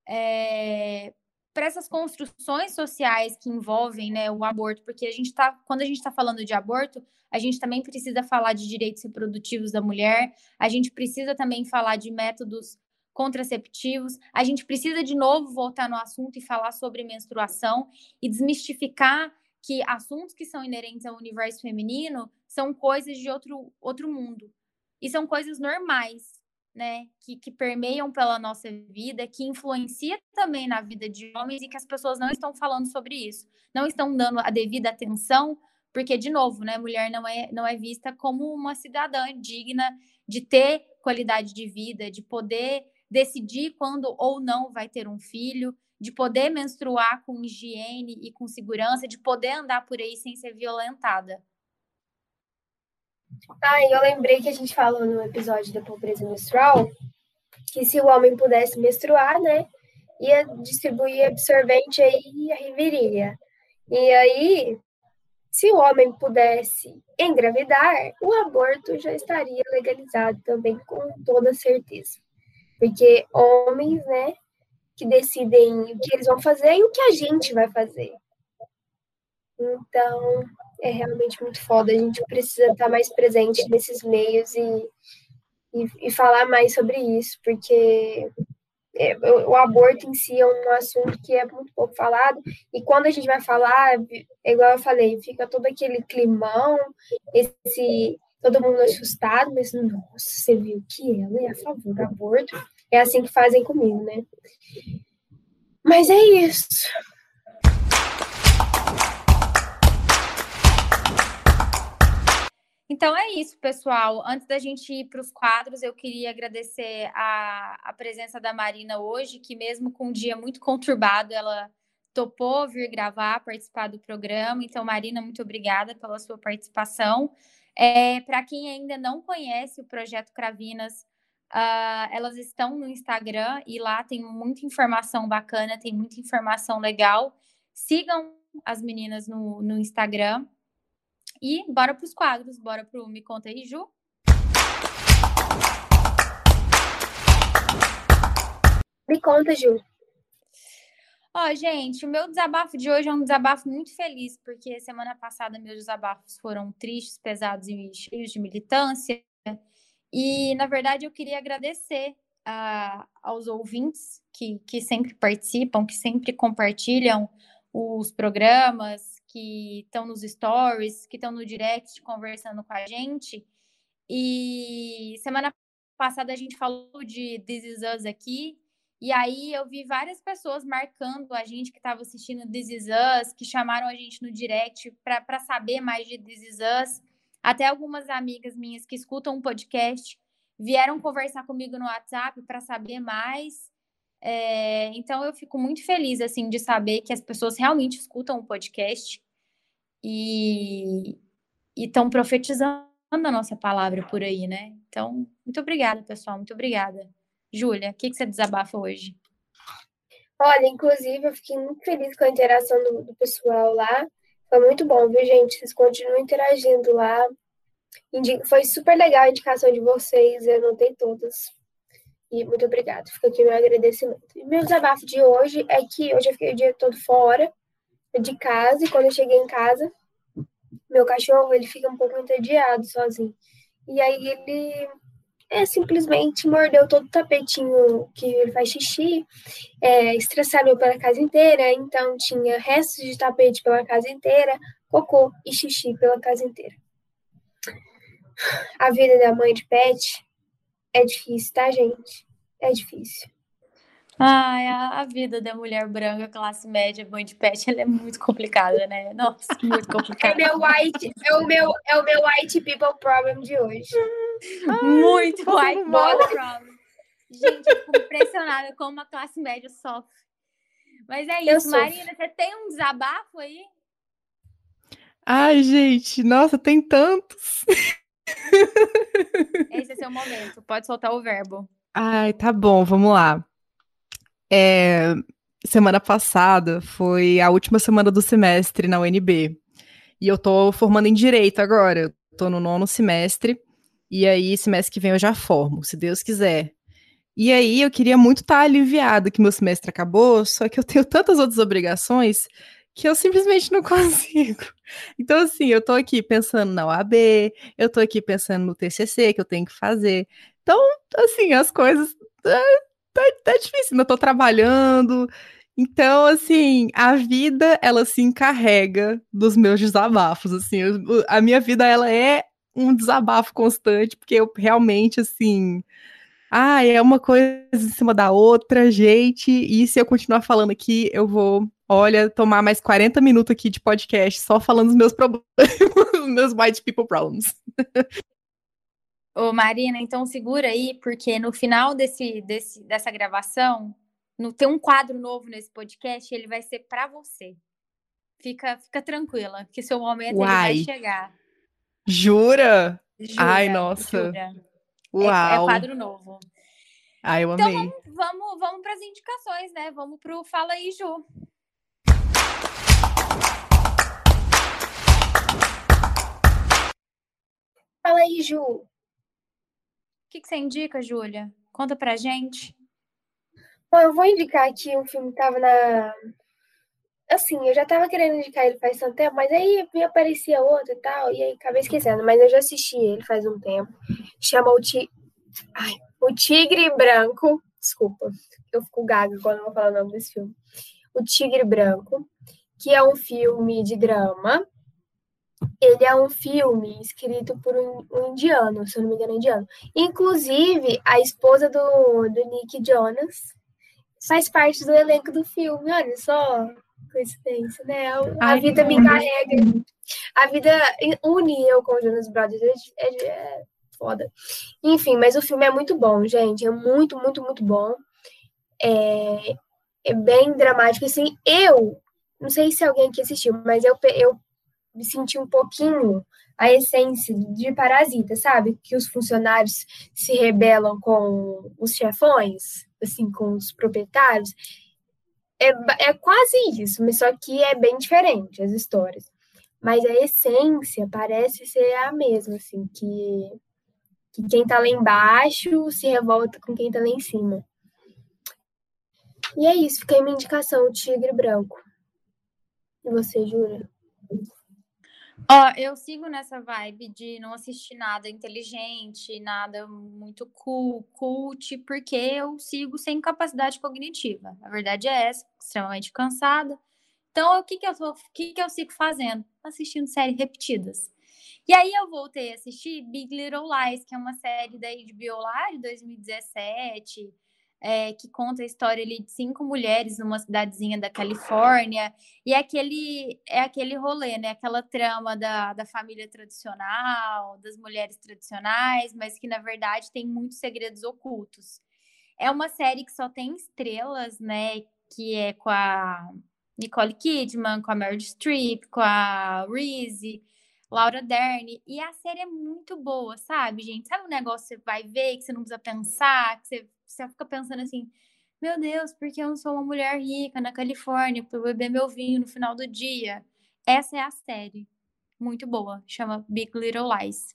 é, para essas construções sociais que envolvem né, o aborto, porque a gente está, quando a gente está falando de aborto, a gente também precisa falar de direitos reprodutivos da mulher, a gente precisa também falar de métodos contraceptivos, a gente precisa de novo voltar no assunto e falar sobre menstruação e desmistificar que assuntos que são inerentes ao universo feminino são coisas de outro, outro mundo. E são coisas normais, né? Que, que permeiam pela nossa vida, que influencia também na vida de homens e que as pessoas não estão falando sobre isso. Não estão dando a devida atenção, porque, de novo, né? Mulher não é, não é vista como uma cidadã digna de ter qualidade de vida, de poder decidir quando ou não vai ter um filho, de poder menstruar com higiene e com segurança, de poder andar por aí sem ser violentada. Ah, eu lembrei que a gente falou no episódio da pobreza menstrual que se o homem pudesse menstruar, né, ia distribuir absorvente aí a virilha. E aí, se o homem pudesse engravidar, o aborto já estaria legalizado também com toda certeza. Porque homens, né, que decidem o que eles vão fazer e o que a gente vai fazer. Então, é realmente muito foda. A gente precisa estar mais presente nesses meios e, e, e falar mais sobre isso, porque é, o aborto em si é um assunto que é muito pouco falado, e quando a gente vai falar, é igual eu falei, fica todo aquele climão, esse todo mundo assustado, mas nossa, você viu que ela é a favor do aborto. É assim que fazem comigo, né? Mas é isso. Então é isso, pessoal. Antes da gente ir para os quadros, eu queria agradecer a, a presença da Marina hoje, que mesmo com um dia muito conturbado, ela topou vir gravar, participar do programa. Então, Marina, muito obrigada pela sua participação. É, Para quem ainda não conhece o projeto Cravinas, uh, elas estão no Instagram e lá tem muita informação bacana, tem muita informação legal. Sigam as meninas no, no Instagram. E bora para os quadros, bora para o Me Conta aí, Ju. Me conta, Ju. Ó, oh, gente, o meu desabafo de hoje é um desabafo muito feliz, porque semana passada meus desabafos foram tristes, pesados e cheios de militância. E, na verdade, eu queria agradecer uh, aos ouvintes que, que sempre participam, que sempre compartilham os programas, que estão nos stories, que estão no direct conversando com a gente. E semana passada a gente falou de This Is Us aqui, e aí eu vi várias pessoas marcando a gente que estava assistindo This Is Us, que chamaram a gente no direct para saber mais de This Is Us. Até algumas amigas minhas que escutam o um podcast vieram conversar comigo no WhatsApp para saber mais. É, então eu fico muito feliz assim de saber que as pessoas realmente escutam o podcast e estão profetizando a nossa palavra por aí, né? Então, muito obrigada, pessoal, muito obrigada. Júlia, o que, que você desabafa hoje? Olha, inclusive, eu fiquei muito feliz com a interação do, do pessoal lá. Foi muito bom, viu, gente? Vocês continuam interagindo lá. Foi super legal a indicação de vocês, eu anotei todas. E muito obrigada. Fica aqui meu agradecimento. E meu desabafo de hoje é que hoje eu fiquei o dia todo fora de casa e quando eu cheguei em casa, meu cachorro ele fica um pouco entediado sozinho. E aí ele é, simplesmente mordeu todo o tapetinho que ele faz xixi, é, pela casa inteira, então tinha restos de tapete pela casa inteira, cocô e xixi pela casa inteira. A vida da mãe de pet é difícil, tá, gente? É difícil. Ai, a, a vida da mulher branca, classe média, mãe de pet, ela é muito complicada, né? Nossa, muito complicada. É, meu white, é, o meu, é o meu white people problem de hoje. Muito white problem. Gente, eu fico impressionada como a classe média sofre. Mas é isso, Marina, você tem um desabafo aí? Ai, gente, nossa, tem tantos. Esse é seu momento, pode soltar o verbo. Ai, tá bom, vamos lá. É, semana passada foi a última semana do semestre na UNB. E eu tô formando em Direito agora. Eu tô no nono semestre. E aí, semestre que vem eu já formo, se Deus quiser. E aí, eu queria muito estar tá aliviado que meu semestre acabou, só que eu tenho tantas outras obrigações que eu simplesmente não consigo. Então, assim, eu tô aqui pensando na OAB, eu tô aqui pensando no TCC que eu tenho que fazer. Então, assim, as coisas tá, tá, tá difícil, ainda tô trabalhando. Então, assim, a vida, ela se encarrega dos meus desabafos, assim, eu, a minha vida, ela é um desabafo constante, porque eu realmente, assim, ah, é uma coisa em cima da outra, gente, e se eu continuar falando aqui, eu vou Olha, tomar mais 40 minutos aqui de podcast só falando dos meus problemas, meus white people problems. Ô, Marina, então segura aí, porque no final desse, desse, dessa gravação, no, tem um quadro novo nesse podcast, ele vai ser para você. Fica, fica tranquila, que seu momento vai chegar. Jura? Jura Ai, nossa. Jura. Uau. É, é quadro novo. Ai, eu então, amei. Então vamos, vamos, vamos para as indicações, né? Vamos para o Fala aí, Ju. Fala aí, Ju. O que, que você indica, Júlia? Conta pra gente. Bom, eu vou indicar aqui um filme que tava na. Assim, eu já tava querendo indicar ele faz tanto tempo, mas aí me aparecia outro e tal, e aí acabei esquecendo. Mas eu já assisti ele faz um tempo. Chama o, ti... Ai, o Tigre Branco. Desculpa, eu fico gaga quando eu vou falar o nome desse filme. O Tigre Branco, que é um filme de drama ele é um filme escrito por um, um, indiano, se eu não me engano, é indiano. Inclusive, a esposa do, do Nick Jonas faz parte do elenco do filme. Olha só, coincidência, né? A, Ai, vida me carrega. A vida une eu com o Jonas Brothers. É, é, é foda. Enfim, mas o filme é muito bom, gente. É muito, muito, muito bom. É, é bem dramático. Assim, eu não sei se alguém aqui assistiu, mas eu, eu me senti um pouquinho a essência de Parasita, sabe? Que os funcionários se rebelam com os chefões, assim, com os proprietários. É, é quase isso, mas só que é bem diferente as histórias. Mas a essência parece ser a mesma, assim, que, que quem tá lá embaixo se revolta com quem tá lá em cima. E é isso, fica minha indicação, o Tigre Branco. E você, Jura? Ó, eu sigo nessa vibe de não assistir nada inteligente, nada muito cool, cult, porque eu sigo sem capacidade cognitiva. A verdade é essa, extremamente cansada. Então, o que que eu, tô, o que que eu sigo fazendo? Assistindo séries repetidas. E aí eu voltei a assistir Big Little Lies, que é uma série da HBO lá de 2017, é, que conta a história ali de cinco mulheres numa cidadezinha da Califórnia, e é aquele, é aquele rolê, né? Aquela trama da, da família tradicional, das mulheres tradicionais, mas que na verdade tem muitos segredos ocultos. É uma série que só tem estrelas, né? Que é com a Nicole Kidman, com a Meryl Streep, com a Reese, Laura Dern. E a série é muito boa, sabe, gente? Sabe um negócio que você vai ver, que você não precisa pensar, que você, você fica pensando assim, meu Deus, porque eu não sou uma mulher rica na Califórnia para beber meu vinho no final do dia? Essa é a série. Muito boa. Chama Big Little Lies.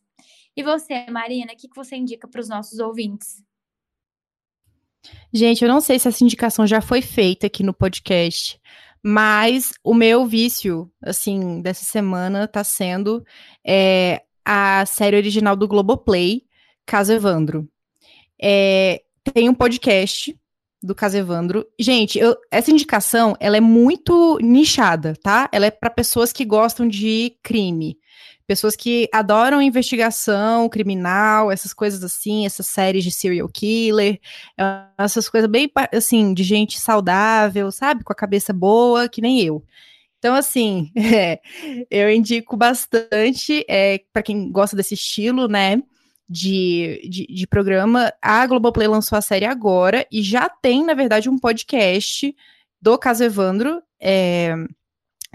E você, Marina, o que, que você indica para os nossos ouvintes? Gente, eu não sei se essa indicação já foi feita aqui no podcast, mas o meu vício, assim, dessa semana tá sendo é, a série original do Globoplay, Caso Evandro. É, tem um podcast do Caso Evandro. Gente, eu, essa indicação, ela é muito nichada, tá? Ela é para pessoas que gostam de crime pessoas que adoram investigação criminal, essas coisas assim, essas séries de serial killer, é, essas coisas bem assim, de gente saudável, sabe? Com a cabeça boa, que nem eu. Então, assim, é, eu indico bastante é, para quem gosta desse estilo, né? De, de, de, programa. A Globoplay lançou a série agora e já tem, na verdade, um podcast do Caso Evandro. É,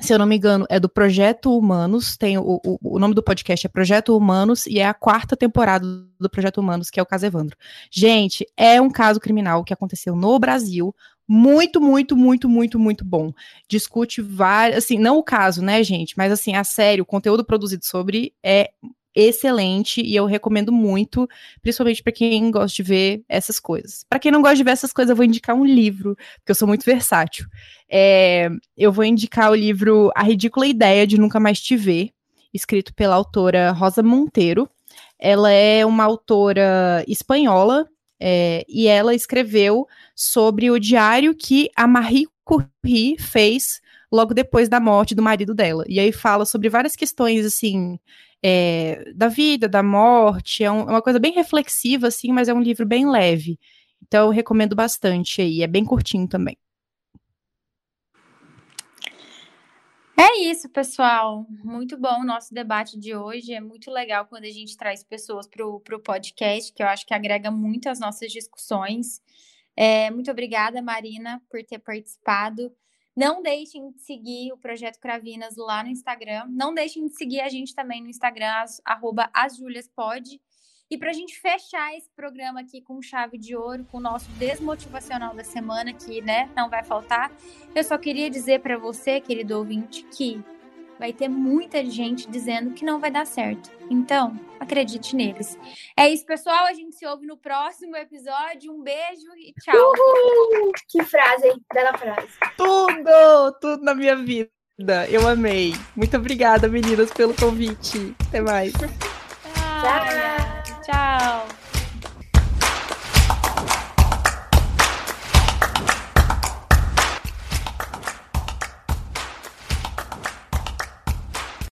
se eu não me engano, é do Projeto Humanos. Tem o, o, o, nome do podcast é Projeto Humanos e é a quarta temporada do Projeto Humanos, que é o caso Evandro. Gente, é um caso criminal que aconteceu no Brasil. Muito, muito, muito, muito, muito bom. Discute várias, assim, não o caso, né, gente? Mas assim, a série, o conteúdo produzido sobre é excelente e eu recomendo muito, principalmente para quem gosta de ver essas coisas. Para quem não gosta de ver essas coisas, eu vou indicar um livro, porque eu sou muito versátil. É, eu vou indicar o livro A Ridícula Ideia de Nunca Mais Te Ver, escrito pela autora Rosa Monteiro. Ela é uma autora espanhola é, e ela escreveu sobre o diário que a Marie Curie fez logo depois da morte do marido dela. E aí fala sobre várias questões, assim, é, da vida, da morte. É, um, é, uma coisa bem reflexiva, assim, mas é um livro bem leve. Então, eu recomendo bastante aí. É bem curtinho também. É isso, pessoal. Muito bom o nosso debate de hoje. É muito legal quando a gente traz pessoas para o podcast, que eu acho que agrega muito às nossas discussões. É, muito obrigada, Marina, por ter participado. Não deixem de seguir o Projeto Cravinas lá no Instagram. Não deixem de seguir a gente também no Instagram, as, arroba asjuliaspod. E para a gente fechar esse programa aqui com chave de ouro, com o nosso desmotivacional da semana, que né, não vai faltar, eu só queria dizer para você, querido ouvinte, que vai ter muita gente dizendo que não vai dar certo. Então, acredite neles. É isso, pessoal. A gente se ouve no próximo episódio. Um beijo e tchau. Uhul! Que frase, hein? Bela frase. Tudo! Tudo na minha vida. Eu amei. Muito obrigada, meninas, pelo convite. Até mais. Tchau. Tchau.